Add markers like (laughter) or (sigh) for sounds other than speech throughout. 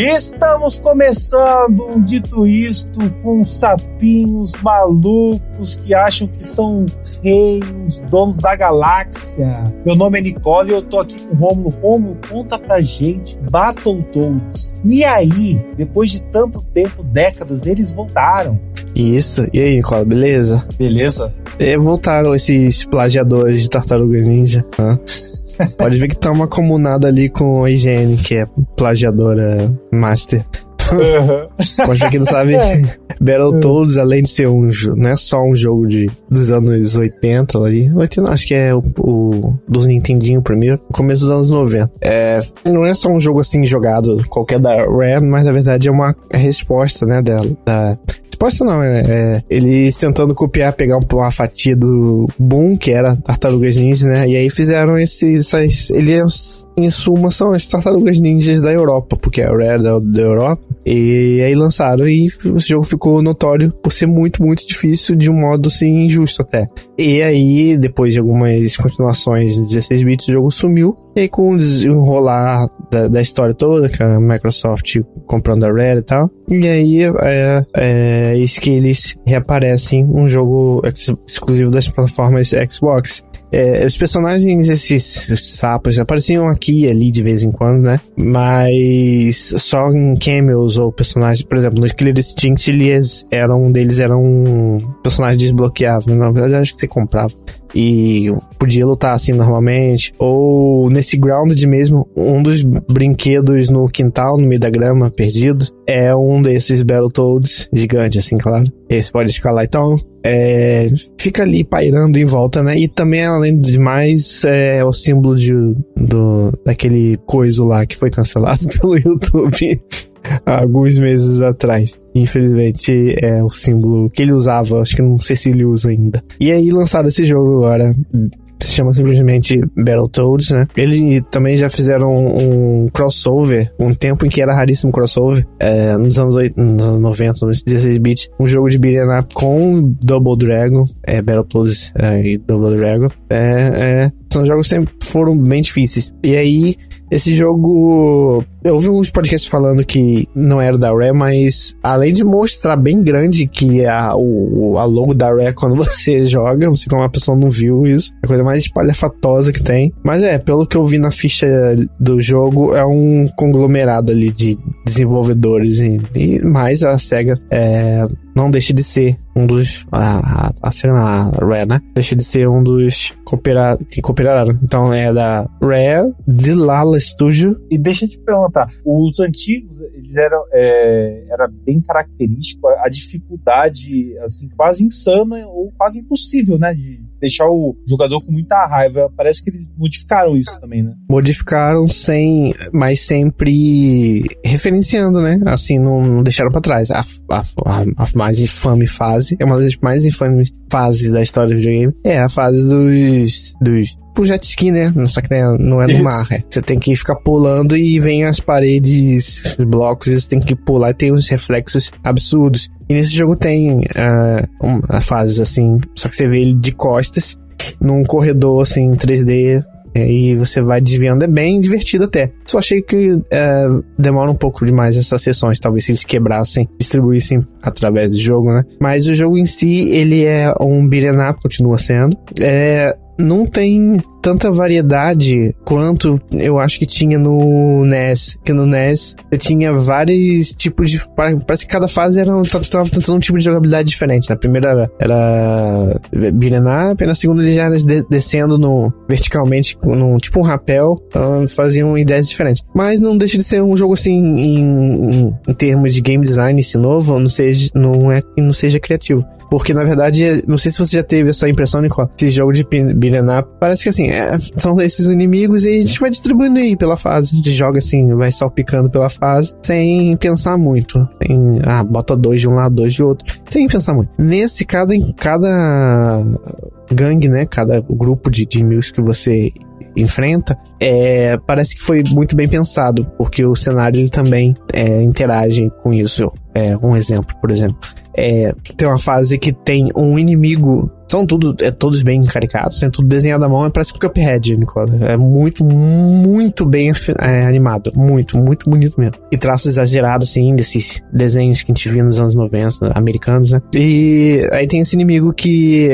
Estamos começando um dito isto com sapinhos malucos que acham que são reis, donos da galáxia. Meu nome é Nicole e eu tô aqui com o Romulo. Romulo, conta pra gente, Battletoads. E aí, depois de tanto tempo, décadas, eles voltaram. Isso. E aí, Nicole, beleza? Beleza? E voltaram esses plagiadores de Tartaruga Ninja. Hã? Pode ver que tá uma comunada ali com a higiene, que é plagiadora master. Uhum. Pode ver que não sabe. Battletoads, além de ser um jogo, não é só um jogo de, dos anos 80 ali. 80, acho que é o, o do Nintendinho primeiro, no começo dos anos 90. É, não é só um jogo assim jogado qualquer da Rare, mas na verdade é uma resposta, né, dela, da resposta não, é, é, eles tentando copiar, pegar uma fatia do Boom, que era Tartarugas Ninja, né? E aí fizeram esse, essas. Eles, em suma, são as Tartarugas Ninjas da Europa, porque é a Rare da, da Europa. E aí lançaram e o jogo ficou notório por ser muito, muito difícil, de um modo assim, injusto até. E aí, depois de algumas continuações em 16 bits, o jogo sumiu. E aí, com o desenrolar da, da, história toda, com a Microsoft comprando a Rare e tal. E aí, é, é isso que eles reaparecem um jogo ex exclusivo das plataformas Xbox. É, os personagens, esses sapos, apareciam aqui e ali de vez em quando, né? Mas só em cameos ou personagens, por exemplo, no Killer Instinct, eles eram, um deles era um personagem desbloqueável. Na verdade, acho que você comprava e podia lutar assim normalmente. Ou nesse Grounded mesmo, um dos brinquedos no quintal, no meio da grama, perdido, é um desses Battletoads gigante, assim, claro. Esse pode escalar. Então, é, fica ali pairando em volta, né? E também, além de mais, é o símbolo de, do, daquele coiso lá que foi cancelado (laughs) pelo YouTube alguns meses atrás. Infelizmente é o símbolo que ele usava, acho que não sei se ele usa ainda. E aí lançaram esse jogo agora, se chama simplesmente Battletoads, né? Eles também já fizeram um crossover, um tempo em que era raríssimo crossover, é, nos, anos 8, nos anos 90, nos 16 bits, um jogo de beat'em up com Double Dragon, é, Battletoads é, e Double Dragon. É, é, são jogos que sempre foram bem difíceis. E aí, esse jogo. Eu ouvi uns podcasts falando que não era da Rare, mas além de mostrar bem grande que a, o, a logo da Rare (laughs) quando você joga, você como uma pessoa não viu isso, é a coisa mais espalhafatosa que tem. Mas é, pelo que eu vi na ficha do jogo, é um conglomerado ali de desenvolvedores e, e mais a SEGA é, não deixa de ser um dos. A, a, a, a Rare, né? Deixa de ser um dos coopera, que cooperaram. Então é da Rare, de Lala Studio. E deixa eu te perguntar: os antigos, eles eram. É, era bem característico a, a dificuldade, assim, quase insana ou quase impossível, né? De deixar o jogador com muita raiva. Parece que eles modificaram isso também, né? Modificaram sem, mas sempre referenciando, né? Assim, não, não deixaram para trás. A, a, a, mais infame fase, é uma das mais infames fases da história do videogame, é a fase dos, dos tipo jet ski, né? Só que não é no mar. É. Você tem que ficar pulando e vem as paredes, os blocos, você tem que pular e tem uns reflexos absurdos. E nesse jogo tem uh, uma fases assim, só que você vê ele de costas, num corredor assim 3D. E você vai desviando, é bem divertido até. Só achei que uh, demora um pouco demais essas sessões. Talvez se eles quebrassem, distribuíssem através do jogo, né? Mas o jogo em si, ele é um beat'em up, continua sendo. É, não tem tanta variedade quanto eu acho que tinha no NES. Que no NES você tinha vários tipos de. Parece que cada fase era um, tava tentando um tipo de jogabilidade diferente. Na primeira era up, na segunda ele já era descendo no, verticalmente, num, tipo um rapel, então faziam ideias diferentes. Mas não deixa de ser um jogo assim, em, em, em termos de game design, esse novo, não seja, não é não seja criativo. Porque, na verdade, não sei se você já teve essa impressão, Nicole. Esse jogo de up, parece que assim, são esses inimigos e a gente vai distribuindo aí pela fase. A gente joga assim, vai salpicando pela fase, sem pensar muito. Ah, bota dois de um lado, dois de outro. Sem pensar muito. Nesse, cada, cada gangue, né? Cada grupo de, de inimigos que você enfrenta, é, parece que foi muito bem pensado, porque o cenário ele também é, interage com isso. É, um exemplo, por exemplo. É, tem uma fase que tem um inimigo. São tudo, é, todos bem caricatos, tem tudo desenhado à mão, é parece um Cuphead, Nicola. É muito, muito bem é, animado. Muito, muito bonito mesmo. E traços exagerados, assim, desses desenhos que a gente via nos anos 90, americanos, né? E aí tem esse inimigo que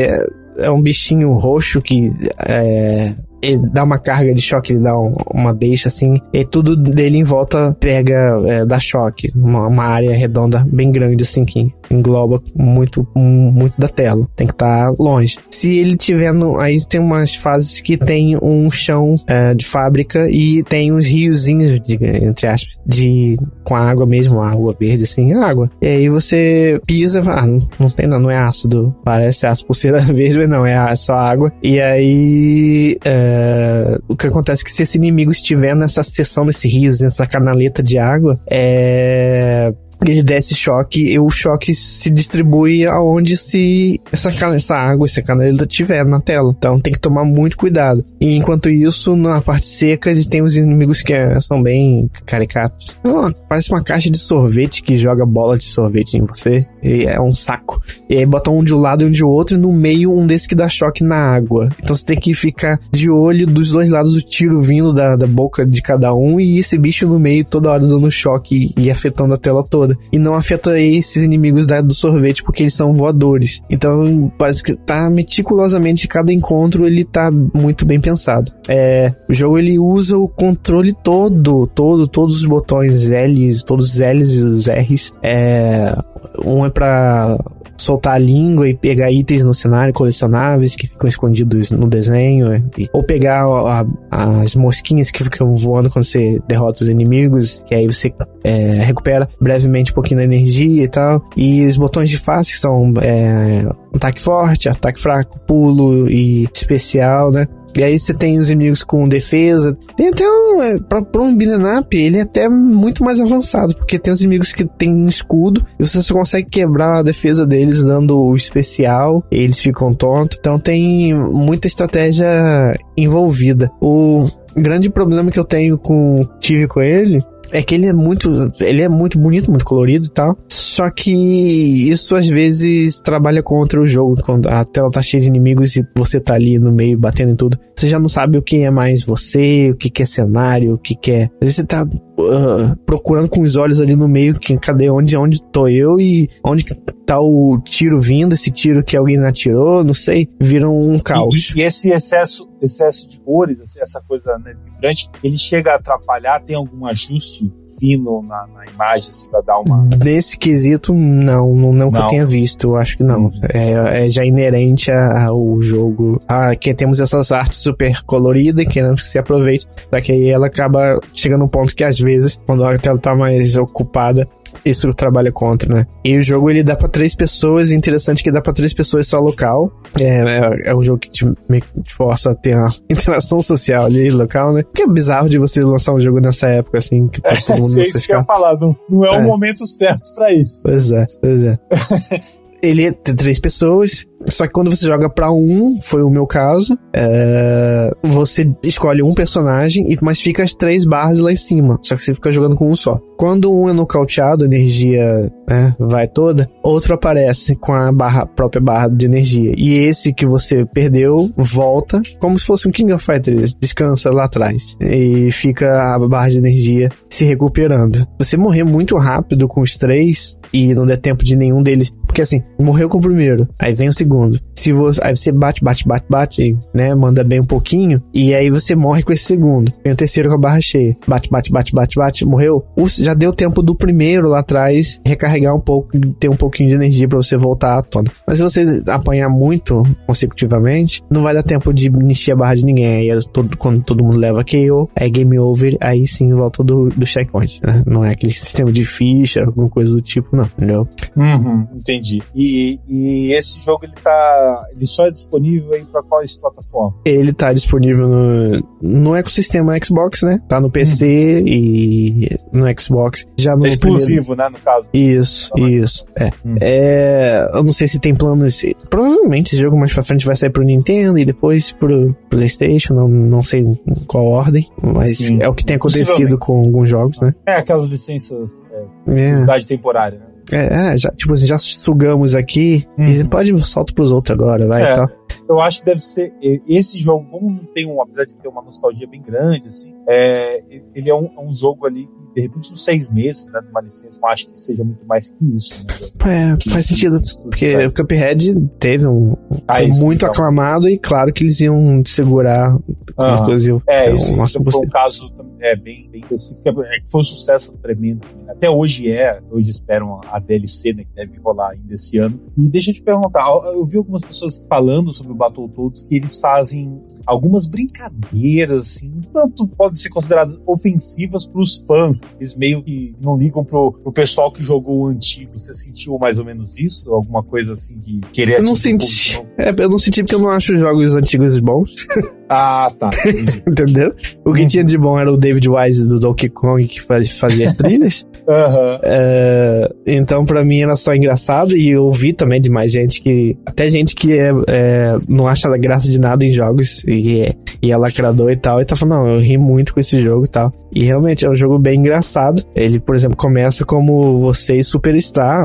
é um bichinho roxo que é, ele dá uma carga de choque, ele dá um, uma deixa assim, e tudo dele em volta pega, é, dá choque. Uma, uma, área redonda bem grande assim que engloba muito, muito da tela. Tem que estar tá longe. Se ele tiver no. Aí tem umas fases que tem um chão é, de fábrica e tem uns riozinhos, de, entre aspas, de. com água mesmo, água verde, assim, água. E aí você pisa, ah, não, não tem não, não é ácido. Parece ácido por ser (laughs) verde, mas não, é só água. E aí. É, o que acontece é que se esse inimigo estiver nessa seção desse rios, nessa canaleta de água, é ele desce choque e o choque se distribui aonde se essa, essa água, essa canaleta tiver na tela. Então tem que tomar muito cuidado. E enquanto isso, na parte seca, ele tem os inimigos que é, são bem caricatos. Parece uma caixa de sorvete que joga bola de sorvete em você. E é um saco. E aí bota um de um lado e um de outro, e no meio um desse que dá choque na água. Então você tem que ficar de olho dos dois lados do tiro vindo da, da boca de cada um e esse bicho no meio toda hora dando choque e afetando a tela toda e não afeta esses inimigos da, do sorvete porque eles são voadores. Então parece que tá meticulosamente cada encontro ele tá muito bem pensado. É, o jogo ele usa o controle todo, todo, todos os botões L's, todos os L's e os R's. É, um é para soltar a língua e pegar itens no cenário colecionáveis que ficam escondidos no desenho, e, ou pegar a, a, as mosquinhas que ficam voando quando você derrota os inimigos, que aí você é, recupera brevemente um pouquinho da energia e tal. E os botões de face que são é, ataque forte, ataque fraco, pulo e especial, né? E aí você tem os inimigos com defesa. Tem até um. É, pra, pra um up, ele é até muito mais avançado. Porque tem os inimigos que tem um escudo. E você só consegue quebrar a defesa deles dando o especial. eles ficam tontos. Então tem muita estratégia envolvida. O grande problema que eu tenho com tive com ele é que ele é muito. Ele é muito bonito, muito colorido e tal. Só que isso às vezes trabalha contra o jogo. Quando a tela tá cheia de inimigos e você tá ali no meio batendo em tudo. Você já não sabe o que é mais você, o que, que é cenário, o que, que é. Às vezes você tá uh, procurando com os olhos ali no meio, que, cadê onde, onde tô eu e onde tá o tiro vindo, esse tiro que alguém atirou, não sei, viram um caos. E, e esse excesso, excesso de cores, essa coisa né, vibrante, ele chega a atrapalhar, tem algum ajuste fino na, na imagem assim, pra dar uma. Nesse quesito, não, não, não, que eu tenha visto, eu acho que não. Uhum. É, é já inerente ao jogo. Ah, que temos essas artes super coloridas, que se aproveite. Que aí ela acaba chegando um ponto que às vezes, quando a tela tá mais ocupada, isso trabalha contra, né? E o jogo ele dá para três pessoas, interessante que dá para três pessoas só local. É, é, é um jogo que te, me, te força a ter uma (laughs) interação social ali local, né? Que é bizarro de você lançar um jogo nessa época, assim, que tá todo mundo (laughs) é, isso que eu ia falar, não, não é, é o momento certo para isso. Pois é, pois é. (laughs) ele tem três pessoas, só que quando você joga pra um, foi o meu caso, é, você escolhe um personagem, mas fica as três barras lá em cima. Só que você fica jogando com um só. Quando um é nocauteado, a energia né, vai toda, outro aparece com a barra, própria barra de energia. E esse que você perdeu volta, como se fosse um King of Fighters, descansa lá atrás. E fica a barra de energia se recuperando. Você morrer muito rápido com os três e não der tempo de nenhum deles. Porque assim, morreu com o primeiro, aí vem o segundo. Se você, aí você bate, bate, bate, bate, né? Manda bem um pouquinho. E aí você morre com esse segundo. Vem o terceiro com a barra cheia. Bate, bate, bate, bate, bate, morreu. já deu tempo do primeiro lá atrás recarregar um pouco, ter um pouquinho de energia para você voltar à tona. Mas se você apanhar muito consecutivamente, não vai dar tempo de encher a barra de ninguém. Aí é todo, quando todo mundo leva KO, é game over, aí sim volta do, do checkpoint, né? Não é aquele sistema de ficha, alguma coisa do tipo, não, entendeu? Uhum, Entendi. E, e esse jogo ele tá. Ele só é disponível aí pra qual plataforma? Ele tá disponível no, no ecossistema Xbox, né? Tá no PC uhum. e no Xbox. Já no é exclusivo, primeiro... né? No caso. Isso, ah, isso. É. Uhum. é. Eu não sei se tem planos. Provavelmente esse jogo mais pra frente vai sair pro Nintendo e depois pro PlayStation. Não, não sei em qual ordem. Mas Sim. é o que tem acontecido com alguns jogos, né? É, aquelas licenças. É, é. temporária, né? É, é, já, tipo assim, já sugamos aqui uhum. e pode solta pros outros agora, vai é, Eu acho que deve ser. Esse jogo, como não tem um, apesar de ter uma nostalgia bem grande, assim, é, ele é um, é um jogo ali de repente uns seis meses, né, de uma licença, eu acho que seja muito mais que isso. Né? É, faz sentido, porque é. o Cuphead teve um, ah, muito então. aclamado e claro que eles iam segurar ah, exclusivo. É, é esse foi um caso é, bem, bem específico, é, foi um sucesso tremendo. Até hoje é, hoje esperam a DLC, né, que deve rolar ainda esse ano. E deixa eu te perguntar, eu vi algumas pessoas falando sobre o Battletoads que eles fazem algumas brincadeiras, assim, tanto podem ser consideradas ofensivas para os fãs, eles meio que não ligam pro, pro pessoal que jogou o antigo. Você sentiu mais ou menos isso? Alguma coisa assim que queria Eu não senti. É, eu não senti porque eu não acho os jogos antigos bons. (laughs) Ah, tá. (laughs) Entendeu? O que tinha de bom era o David Wise do Donkey Kong que fazia as trilhas. (laughs) Uhum. Então, para mim, era só engraçado. E eu ouvi também de mais gente que. Até gente que é, é, não acha graça de nada em jogos. E é, e é lacrador e tal. E tá falando, não, eu ri muito com esse jogo e tal. E realmente é um jogo bem engraçado. Ele, por exemplo, começa como vocês Superstar.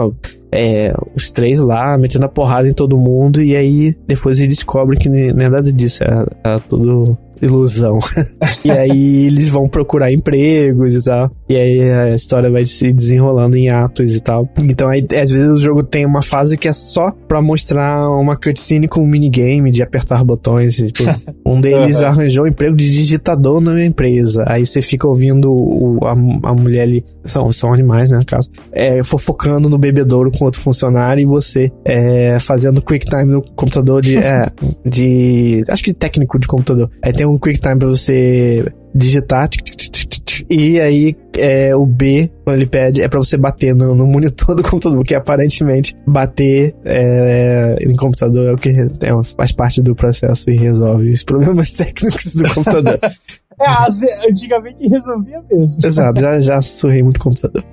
É, os três lá, metendo a porrada em todo mundo, e aí depois ele descobre que nem, nem nada disso, é, é tudo ilusão. (laughs) e aí eles vão procurar empregos e tal. E aí a história vai se desenrolando em atos e tal. Então aí, às vezes o jogo tem uma fase que é só pra mostrar uma cutscene com um minigame de apertar botões. Tipo, (laughs) um deles uhum. arranjou um emprego de digitador na empresa. Aí você fica ouvindo o, a, a mulher ali, são, são animais, né, no caso, é, fofocando no bebedouro com outro funcionário e você é, fazendo quick time no computador de, é, (laughs) de. Acho que técnico de computador. Aí tem um quick time pra você digitar. E aí, é, o B, quando ele pede, é pra você bater no, no monitor (laughs) do computador, porque aparentemente bater é, em computador é o que é, faz parte do processo e resolve os problemas (laughs) técnicos do computador. (laughs) É, antigamente resolvia mesmo. Exato, já, já surrei muito computador.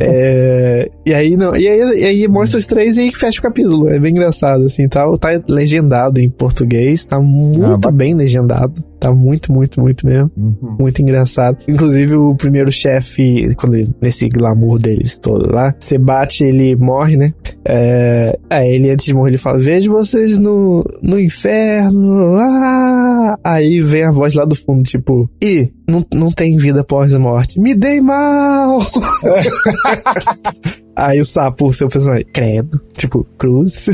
é, e aí, não, e aí, e aí mostra os três e fecha o capítulo. É bem engraçado, assim, tá, tá legendado em português, tá muito ah, bem legendado. Tá muito, muito, muito mesmo. Uhum. Muito engraçado. Inclusive, o primeiro chefe, quando ele, nesse glamour deles todo lá, você bate, ele morre, né? É, aí ele, antes de morrer, ele fala: Vejo vocês no, no inferno. Ah! Aí vem a voz lá do fundo, tipo, e não, não tem vida após a morte. Me dei mal! (laughs) Aí o sapo, o seu personagem, credo, tipo, cruz.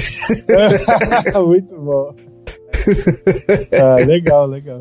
(laughs) Muito bom. ah, legal, legal.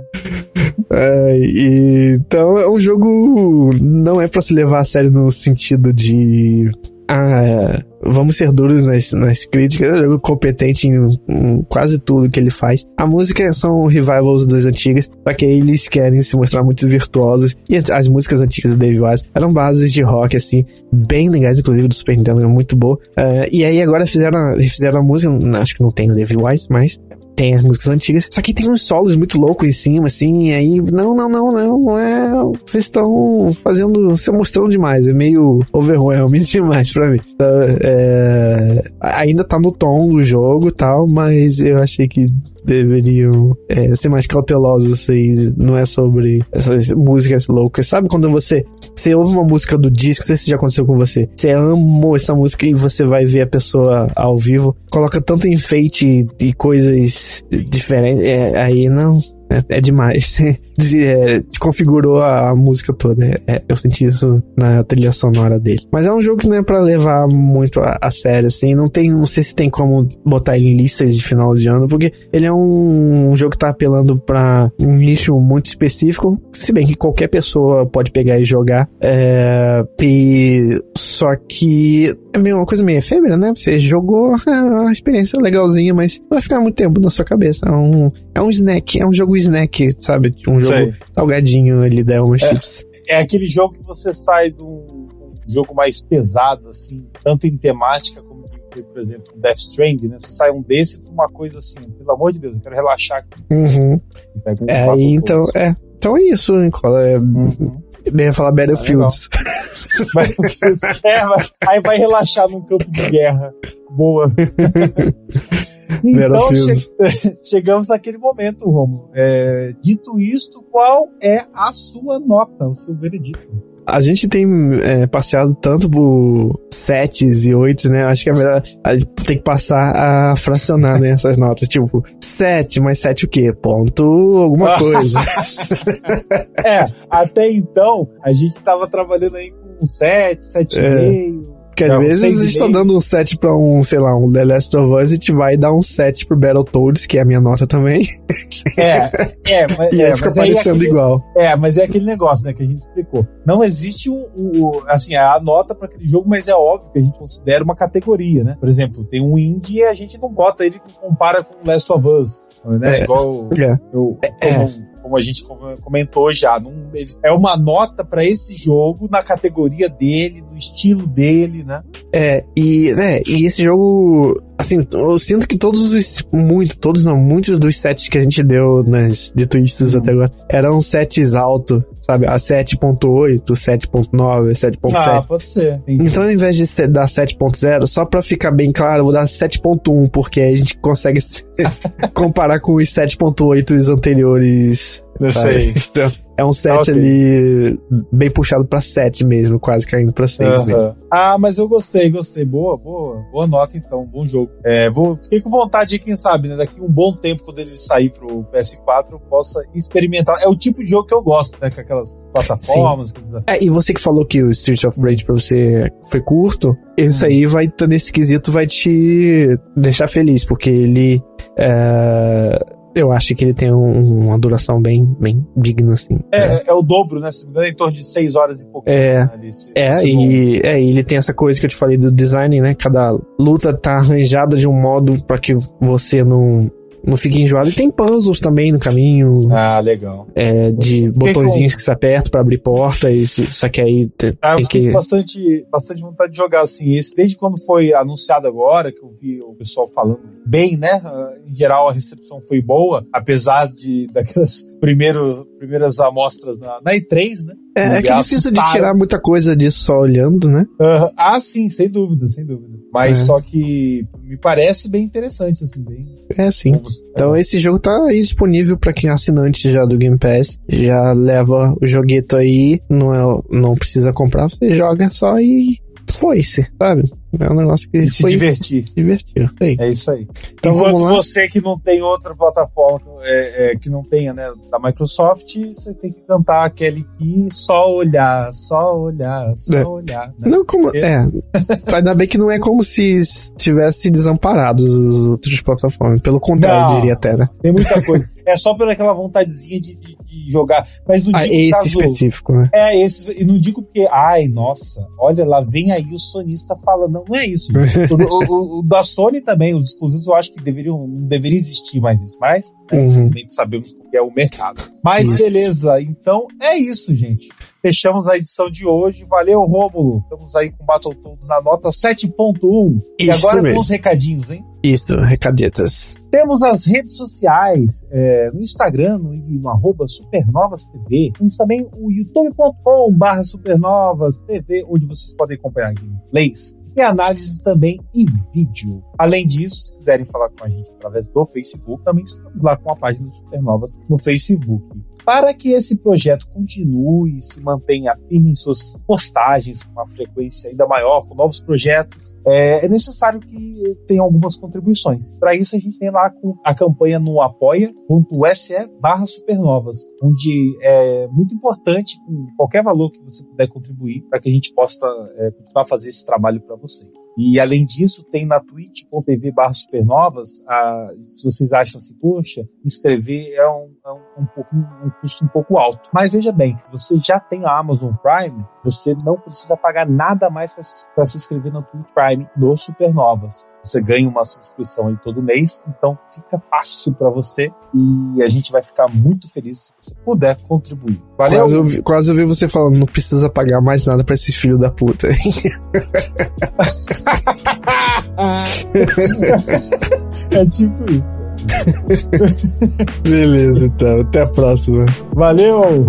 É, e, então é um jogo não é para se levar a sério no sentido de ah, vamos ser duros nas, nas críticas. É um jogo competente em, em, quase tudo que ele faz. A música são revivals das antigas, só que eles querem se mostrar muito virtuosos. E as músicas antigas do Dave Wise eram bases de rock, assim, bem legais, inclusive do Super Nintendo, muito boa. Uh, e aí agora fizeram, fizeram a música, acho que não tem o Dave Wise, mas tem as músicas antigas, só que tem uns solos muito loucos em cima, assim, aí, não, não, não, não, não é, vocês estão fazendo, se mostrando demais, é meio overwhelming (laughs) demais pra mim. Então, é, ainda tá no tom do jogo e tal, mas eu achei que deveriam é, ser mais cautelosos, assim, não é sobre essas músicas loucas. Sabe quando você, você ouve uma música do disco, não sei se já aconteceu com você, você amou essa música e você vai ver a pessoa ao vivo, coloca tanto enfeite e coisas diferente. É, aí não. É, é demais. (laughs) é, configurou a, música toda. É, é, eu senti isso na trilha sonora dele. Mas é um jogo que não é pra levar muito a, a, sério, assim. Não tem, não sei se tem como botar ele em listas de final de ano, porque ele é um, um jogo que tá apelando pra um nicho muito específico. Se bem que qualquer pessoa pode pegar e jogar. É, e só que é meio uma coisa meio efêmera, né? Você jogou (laughs) a experiência legalzinha, mas vai ficar muito tempo na sua cabeça. É um, é um snack, é um jogo snack, sabe? Um jogo Sei. salgadinho ali da Elma é, Chips. É aquele jogo que você sai de um, um jogo mais pesado, assim, tanto em temática como por exemplo, um Death Strand, né? Você sai um desse pra uma coisa assim, pelo amor de Deus, eu quero relaxar aqui. Uhum. é, então, é, então é isso, Nicola. É, uhum. Eu ia falar Battlefields. Battlefields. (laughs) (laughs) é, aí vai relaxar num campo de guerra. Boa. (laughs) então, che (laughs) chegamos naquele momento, Romulo. É, dito isto, qual é a sua nota, o seu veredito? A gente tem é, passeado tanto por setes e oitos, né? Acho que é melhor a gente tem que passar a fracionar né, essas notas. (laughs) Tipo, sete, mas sete o quê? Ponto alguma (laughs) coisa. é, até então a gente estava trabalhando aí com sete, sete é. e meio porque às vezes a gente tá dando um 7 pra um, sei lá, um The Last of Us, a gente vai dar um 7 pro Battletoads, que é a minha nota também. É, é, (laughs) mas, e é, fica parecendo é aquele, igual. É, mas é aquele negócio, né, que a gente explicou. Não existe um, um assim, a nota para aquele jogo, mas é óbvio que a gente considera uma categoria, né? Por exemplo, tem um indie e a gente não bota ele compara com Last of Us, né? É, Igual é. eu, é como a gente comentou já. Num, é uma nota para esse jogo na categoria dele, no estilo dele, né? É, e, né, e esse jogo. Assim, eu sinto que todos os. Muito, todos não, muitos dos sets que a gente deu nas de twists hum. até agora eram sets altos sabe? A 7.8, 7.9, 7.7. Ah, pode ser. Então, ao invés de dar 7.0, só pra ficar bem claro, eu vou dar 7.1, porque a gente consegue (laughs) comparar com os 7.8 anteriores. Eu sei. (laughs) Então, é um 7 okay. ali bem puxado pra 7 mesmo, quase caindo pra 6. Uh -huh. Ah, mas eu gostei, gostei. Boa, boa. Boa nota então, bom jogo. É, vou, fiquei com vontade de, quem sabe, né? Daqui um bom tempo, quando ele sair pro PS4, eu possa experimentar. É o tipo de jogo que eu gosto, né? Com aquelas plataformas. É, e você que falou que o Street of Rage pra você foi curto, esse aí vai, nesse quesito, vai te deixar feliz, porque ele. É eu acho que ele tem um, uma duração bem, bem digna, assim. É, é, é o dobro, né? Se não em torno de 6 horas e pouco. É, né, é, e, é, ele tem essa coisa que eu te falei do design, né? Cada luta tá arranjada de um modo para que você não não fica enjoado. E tem puzzles também no caminho. Ah, legal. É, de botõezinhos com... que você aperta pra abrir portas, só que aí tem, ah, tem que... bastante, bastante vontade de jogar assim. Esse, desde quando foi anunciado agora, que eu vi o pessoal falando bem, né? Em geral a recepção foi boa, apesar de (laughs) daquelas primeiro, primeiras amostras na, na E3, né? É, é que é difícil de tirar muita coisa disso só olhando, né? Uh, ah, sim, sem dúvida, sem dúvida. Mas é. só que me parece bem interessante, assim, bem. É, sim. Então esse jogo tá aí disponível para quem é assinante já do Game Pass. Já leva o jogueto aí, não, é, não precisa comprar, você joga só e foi-se, sabe? É um negócio que. E se divertir. Se divertir. Sei. É isso aí. Então, Enquanto você que não tem outra plataforma é, é, que não tenha, né, da Microsoft, você tem que cantar aquele que só olhar, só olhar, só é. olhar. Né? Não como. É. Ainda bem que não é como se tivesse desamparado os outros plataformas. Pelo contrário, não, diria até, né? Tem muita coisa. é só por aquela vontadezinha de, de, de jogar. Mas não ah, digo esse caso, específico, né? É, esse. E não digo porque, ai, nossa, olha lá, vem aí o sonista falando não, não é isso. o, o, o, da Sony também, os exclusivos eu acho que deveriam, não deveria existir mais isso, mas né, uhum. sabemos o que é o mercado. Mas isso. beleza, então é isso, gente. Fechamos a edição de hoje. Valeu, Rômulo. Estamos aí com Battletoads na nota 7.1. E agora tem uns recadinhos, hein? Isso, recaditas. Temos as redes sociais, é, no Instagram, no, no arroba supernovastv. Temos também o youtube.com barra supernovastv, onde vocês podem acompanhar gameplays, e análises também em vídeo. Além disso, se quiserem falar com a gente através do Facebook, também estamos lá com a página do Supernovas no Facebook. Para que esse projeto continue e se mantenha firme em suas postagens com uma frequência ainda maior, com novos projetos, é, é necessário que tenha algumas contribuições. Para isso, a gente tem lá a campanha no apoia.se barra supernovas, onde é muito importante, qualquer valor que você puder contribuir, para que a gente possa é, continuar a fazer esse trabalho para vocês. E além disso, tem na twitch.tv barra supernovas, a, se vocês acham assim, poxa, inscrever um, é um, um, pouco, um custo um pouco alto. Mas veja bem, você já tem a Amazon Prime, você não precisa pagar nada mais para se inscrever no Twitch Prime no Supernovas. Você ganha uma subscrição aí todo mês, então fica fácil para você e a gente vai ficar muito feliz se você puder contribuir. Valeu? Quase eu, vi, quase eu vi você falando, não precisa pagar mais nada para esses filhos da puta. (laughs) (laughs) é tipo isso. Beleza, então. Até a próxima. Valeu!